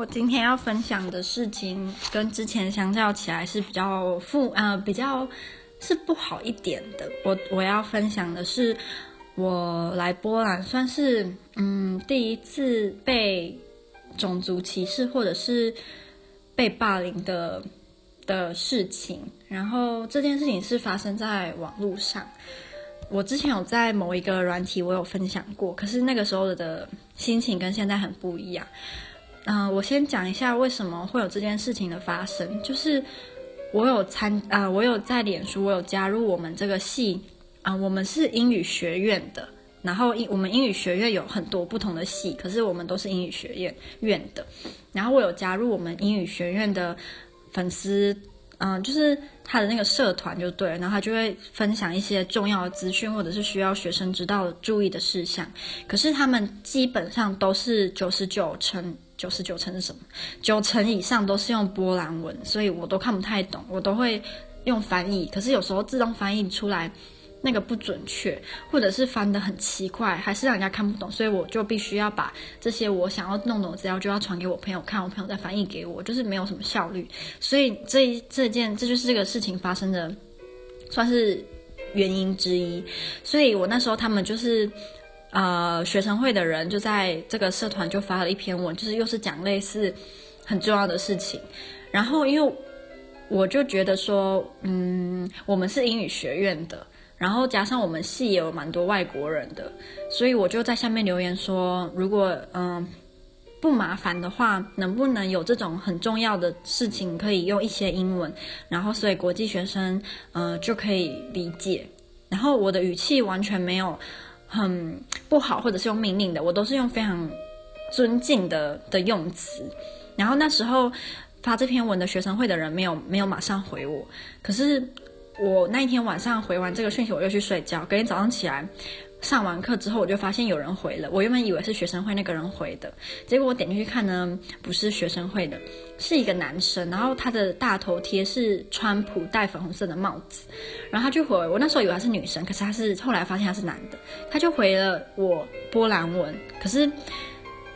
我今天要分享的事情跟之前相较起来是比较负，呃，比较是不好一点的。我我要分享的是，我来波兰算是嗯第一次被种族歧视或者是被霸凌的的事情。然后这件事情是发生在网络上。我之前有在某一个软体我有分享过，可是那个时候的心情跟现在很不一样。嗯、我先讲一下为什么会有这件事情的发生。就是我有参啊、呃，我有在脸书，我有加入我们这个系啊、我们是英语学院的。然后英我们英语学院有很多不同的系，可是我们都是英语学院院的。然后我有加入我们英语学院的粉丝，嗯、就是他的那个社团就对了。然后他就会分享一些重要的资讯，或者是需要学生知道注意的事项。可是他们基本上都是九十九成。九十九层是什么？九成以上都是用波兰文，所以我都看不太懂，我都会用翻译。可是有时候自动翻译出来那个不准确，或者是翻得很奇怪，还是让人家看不懂，所以我就必须要把这些我想要弄懂的资料就要传给我朋友看，我朋友再翻译给我，就是没有什么效率。所以这这件这就是这个事情发生的，算是原因之一。所以我那时候他们就是。呃，学生会的人就在这个社团就发了一篇文，就是又是讲类似很重要的事情。然后，因为我就觉得说，嗯，我们是英语学院的，然后加上我们系也有蛮多外国人的，所以我就在下面留言说，如果嗯、不麻烦的话，能不能有这种很重要的事情可以用一些英文，然后所以国际学生呃就可以理解。然后我的语气完全没有。很不好，或者是用命令的，我都是用非常尊敬的的用词。然后那时候发这篇文的学生会的人没有没有马上回我，可是我那一天晚上回完这个讯息，我又去睡觉。隔天早上起来上完课之后，我就发现有人回了。我原本以为是学生会那个人回的，结果我点进去看呢，不是学生会的，是一个男生。然后他的大头贴是川普戴粉红色的帽子，然后他就回我。那时候以为他是女生，可是他是后来发现他是男的。他就回了我波兰文，可是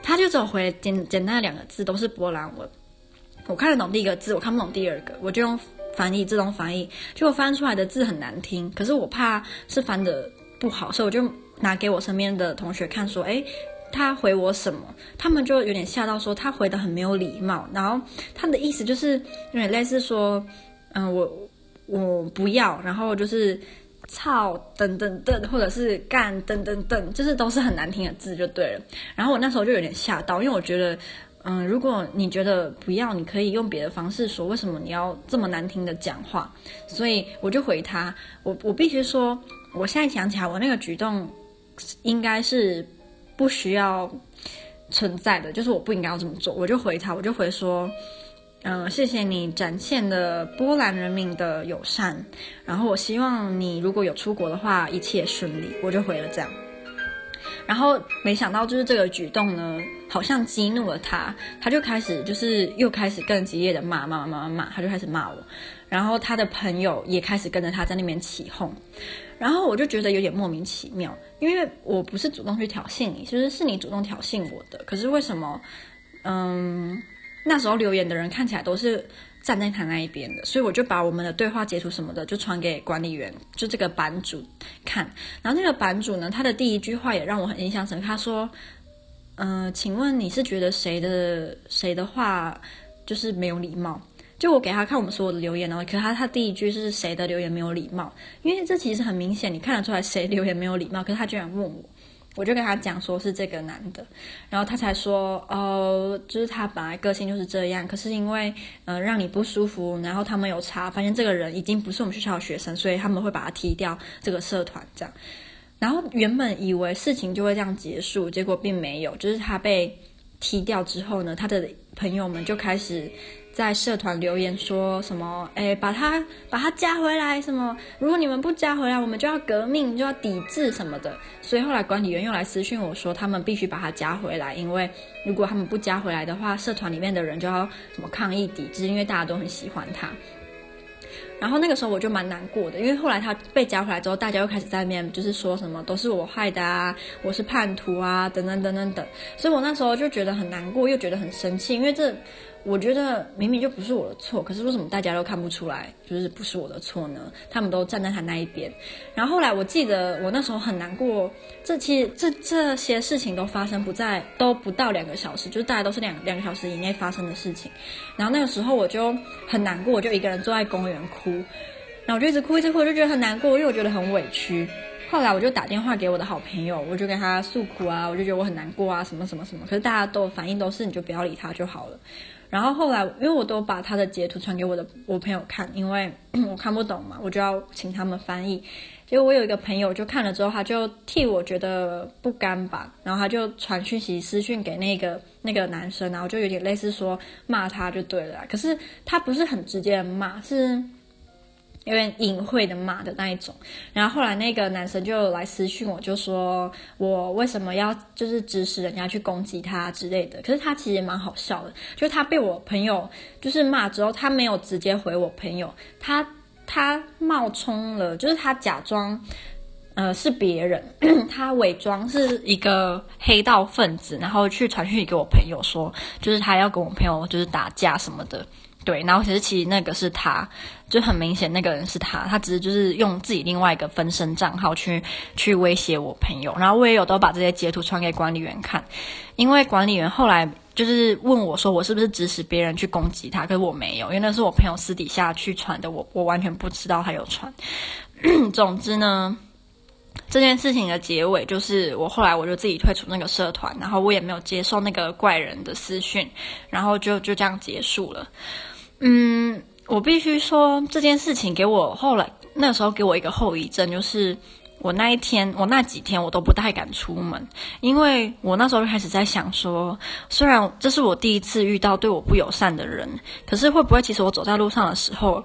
他就只有回简简单的两个字，都是波兰文。我看得懂第一个字，我看不懂第二个，我就用翻译自动翻译，结果翻出来的字很难听。可是我怕是翻的不好，所以我就拿给我身边的同学看，说：“诶，他回我什么？”他们就有点吓到，说他回得很没有礼貌。然后他的意思就是有点类似说：“嗯，我我不要。”然后就是。操，等等等，或者是干，等等等，就是都是很难听的字就对了。然后我那时候就有点吓到，因为我觉得，嗯，如果你觉得不要，你可以用别的方式说，为什么你要这么难听的讲话？所以我就回他，我我必须说，我现在想起来，我那个举动应该是不需要存在的，就是我不应该要这么做。我就回他，我就回说。嗯，谢谢你展现的波兰人民的友善。然后我希望你如果有出国的话，一切顺利。我就回了这样。然后没想到就是这个举动呢，好像激怒了他，他就开始就是又开始更激烈的骂骂骂骂骂，他就开始骂我。然后他的朋友也开始跟着他在那边起哄。然后我就觉得有点莫名其妙，因为我不是主动去挑衅你，其实是你主动挑衅我的。可是为什么？嗯。那时候留言的人看起来都是站在他那一边的，所以我就把我们的对话截图什么的就传给管理员，就这个版主看。然后那个版主呢，他的第一句话也让我很印象深刻。他说：“嗯、请问你是觉得谁的谁的话就是没有礼貌？”就我给他看我们所有的留言呢，可是他他第一句是谁的留言没有礼貌？因为这其实很明显，你看得出来谁留言没有礼貌，可是他居然问我。我就跟他讲说是这个男的，然后他才说哦，就是他本来个性就是这样，可是因为呃让你不舒服，然后他们有查发现这个人已经不是我们学校的学生，所以他们会把他踢掉这个社团这样。然后原本以为事情就会这样结束，结果并没有，就是他被踢掉之后呢，他的朋友们就开始。在社团留言说什么？哎，把他把他加回来什么？如果你们不加回来，我们就要革命，就要抵制什么的。所以后来管理员又来私讯我说，他们必须把他加回来，因为如果他们不加回来的话，社团里面的人就要什么抗议抵制，因为大家都很喜欢他。然后那个时候我就蛮难过的，因为后来他被加回来之后，大家又开始在面就是说什么都是我害的啊，我是叛徒啊，等等等等等。所以我那时候就觉得很难过，又觉得很生气，因为这。我觉得明明就不是我的错，可是为什么大家都看不出来，就是不是我的错呢？他们都站在他那一边。然后后来我记得我那时候很难过，这其实这这些事情都发生不在都不到两个小时，就是大家都是两两个小时以内发生的事情。然后那个时候我就很难过，我就一个人坐在公园哭，然后我就一直哭一直哭，我就觉得很难过，因为我觉得很委屈。后来我就打电话给我的好朋友，我就跟他诉苦啊，我就觉得我很难过啊，什么什么什么。可是大家都反应都是你就不要理他就好了。然后后来，因为我都把他的截图传给我的我朋友看，因为 我看不懂嘛，我就要请他们翻译。结果我有一个朋友就看了之后，他就替我觉得不甘吧，然后他就传讯息私讯给那个那个男生，然后就有点类似说骂他就对了。可是他不是很直接的骂，是。有点隐晦的骂的那一种，然后后来那个男生就来私讯我，就说我为什么要就是指使人家去攻击他之类的。可是他其实也蛮好笑的，就他被我朋友就是骂之后，他没有直接回我朋友，他他冒充了，就是他假装呃是别人，他伪装是一个黑道分子，然后去传讯给我朋友说，就是他要跟我朋友就是打架什么的。对，然后其实其实那个是他，就很明显那个人是他，他只是就是用自己另外一个分身账号去去威胁我朋友，然后我也有都把这些截图传给管理员看，因为管理员后来就是问我说我是不是指使别人去攻击他，可是我没有，因为那是我朋友私底下去传的，我我完全不知道他有传。总之呢。这件事情的结尾就是，我后来我就自己退出那个社团，然后我也没有接受那个怪人的私讯，然后就就这样结束了。嗯，我必须说这件事情给我后来那时候给我一个后遗症，就是我那一天我那几天我都不太敢出门，因为我那时候就开始在想说，虽然这是我第一次遇到对我不友善的人，可是会不会其实我走在路上的时候，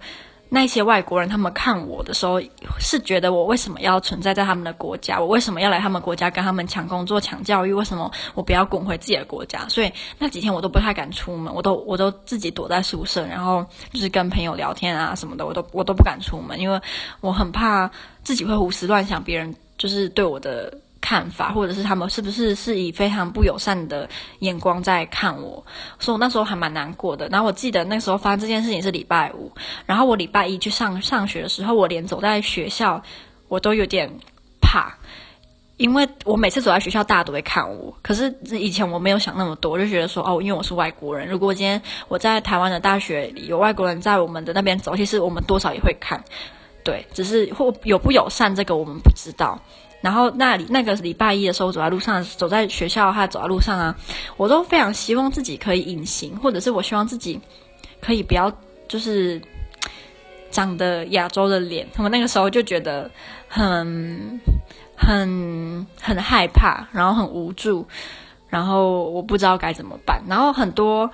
那些外国人，他们看我的时候，是觉得我为什么要存在在他们的国家？我为什么要来他们国家跟他们抢工作、抢教育？为什么我不要滚回自己的国家？所以那几天我都不太敢出门，我都我都自己躲在宿舍，然后就是跟朋友聊天啊什么的，我都我都不敢出门，因为我很怕自己会胡思乱想，别人就是对我的。看法，或者是他们是不是是以非常不友善的眼光在看我，所以我那时候还蛮难过的。然后我记得那时候发生这件事情是礼拜五，然后我礼拜一去上上学的时候，我连走在学校我都有点怕，因为我每次走在学校，大家都会看我。可是以前我没有想那么多，我就觉得说哦，因为我是外国人，如果今天我在台湾的大学里有外国人在我们的那边走，其实我们多少也会看，对，只是或友不友善这个我们不知道。然后那里那个礼拜一的时候，走在路上，走在学校还走在路上啊，我都非常希望自己可以隐形，或者是我希望自己可以不要就是长得亚洲的脸。我那个时候就觉得很很很害怕，然后很无助，然后我不知道该怎么办，然后很多。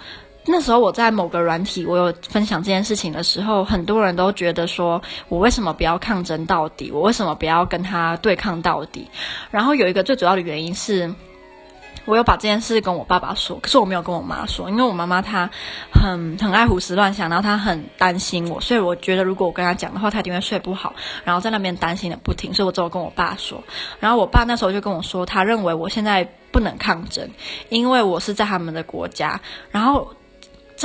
那时候我在某个软体，我有分享这件事情的时候，很多人都觉得说，我为什么不要抗争到底？我为什么不要跟他对抗到底？然后有一个最主要的原因是，我有把这件事跟我爸爸说，可是我没有跟我妈说，因为我妈妈她很很爱胡思乱想，然后她很担心我，所以我觉得如果我跟她讲的话，她一定会睡不好，然后在那边担心的不停，所以我只有跟我爸说。然后我爸那时候就跟我说，他认为我现在不能抗争，因为我是在他们的国家，然后。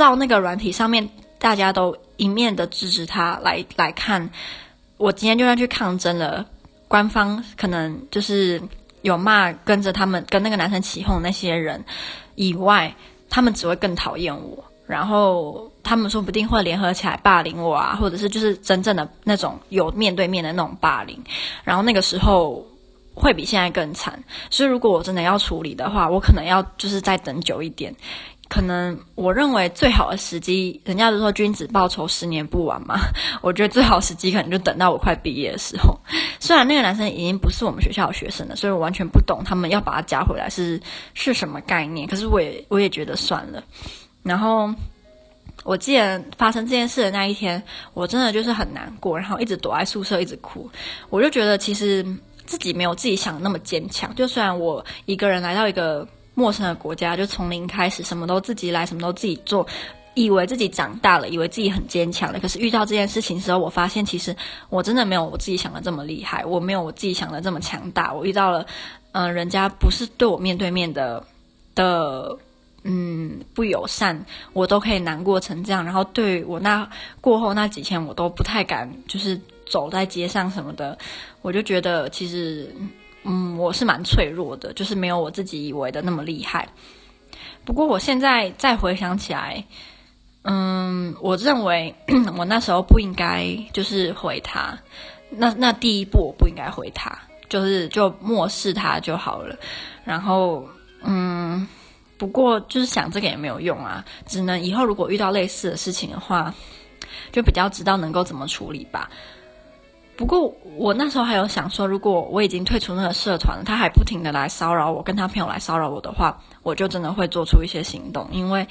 照那个软体上面，大家都一面的支持他来来看，我今天就算去抗争了，官方可能就是有骂跟着他们跟那个男生起哄那些人以外，他们只会更讨厌我，然后他们说不定会联合起来霸凌我啊，或者是就是真正的那种有面对面的那种霸凌，然后那个时候会比现在更惨，所以如果我真的要处理的话，我可能要就是再等久一点。可能我认为最好的时机，人家都说君子报仇十年不晚嘛。我觉得最好时机可能就等到我快毕业的时候。虽然那个男生已经不是我们学校的学生了，所以我完全不懂他们要把他加回来是是什么概念。可是我也我也觉得算了。然后我记得发生这件事的那一天，我真的就是很难过，然后一直躲在宿舍一直哭。我就觉得其实自己没有自己想的那么坚强。就虽然我一个人来到一个。陌生的国家，就从零开始，什么都自己来，什么都自己做。以为自己长大了，以为自己很坚强了。可是遇到这件事情的时候，我发现其实我真的没有我自己想的这么厉害，我没有我自己想的这么强大。我遇到了，嗯、人家不是对我面对面的的，嗯，不友善，我都可以难过成这样。然后对我那过后那几天，我都不太敢，就是走在街上什么的。我就觉得其实，嗯，我是蛮脆弱的，就是没有我自己以为的那么厉害。不过我现在再回想起来。嗯，我认为 我那时候不应该就是回他，那那第一步我不应该回他，就是就漠视他就好了。然后，嗯，不过就是想这个也没有用啊，只能以后如果遇到类似的事情的话，就比较知道能够怎么处理吧。不过我那时候还有想说，如果我已经退出那个社团，他还不停的来骚扰我，跟他朋友来骚扰我的话，我就真的会做出一些行动，因为。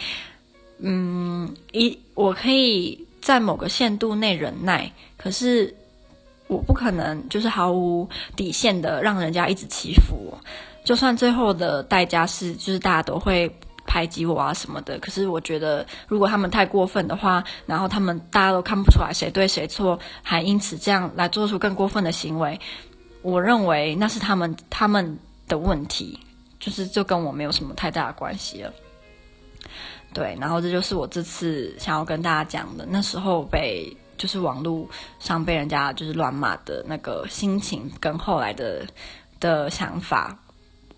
嗯，一我可以在某个限度内忍耐，可是我不可能就是毫无底线的让人家一直欺负我。就算最后的代价是，就是大家都会排挤我啊什么的。可是我觉得，如果他们太过分的话，然后他们大家都看不出来谁对谁错，还因此这样来做出更过分的行为，我认为那是他们他们的问题，就是就跟我没有什么太大的关系了。对，然后这就是我这次想要跟大家讲的。那时候被就是网络上被人家就是乱骂的那个心情，跟后来的的想法。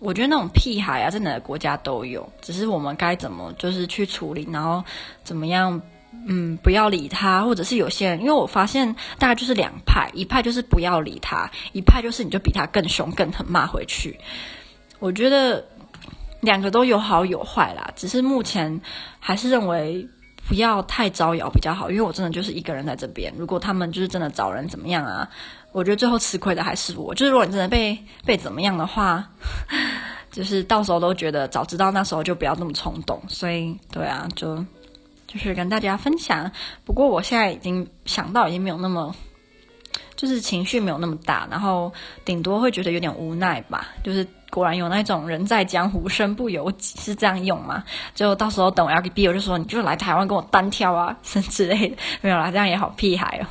我觉得那种屁孩啊，在哪个国家都有，只是我们该怎么就是去处理，然后怎么样，嗯，不要理他，或者是有些人，因为我发现大概就是两派，一派就是不要理他，一派就是你就比他更凶、更狠骂回去。我觉得。两个都有好有坏啦，只是目前还是认为不要太招摇比较好，因为我真的就是一个人在这边。如果他们就是真的找人怎么样啊，我觉得最后吃亏的还是我。就是如果你真的被被怎么样的话，就是到时候都觉得早知道那时候就不要那么冲动。所以对啊，就就是跟大家分享。不过我现在已经想到已经没有那么，就是情绪没有那么大，然后顶多会觉得有点无奈吧，就是。果然有那种人在江湖身不由己，是这样用吗？就到时候等我要毕业，我就说你就来台湾跟我单挑啊，什 之类的，没有啦，这样也好屁孩哦。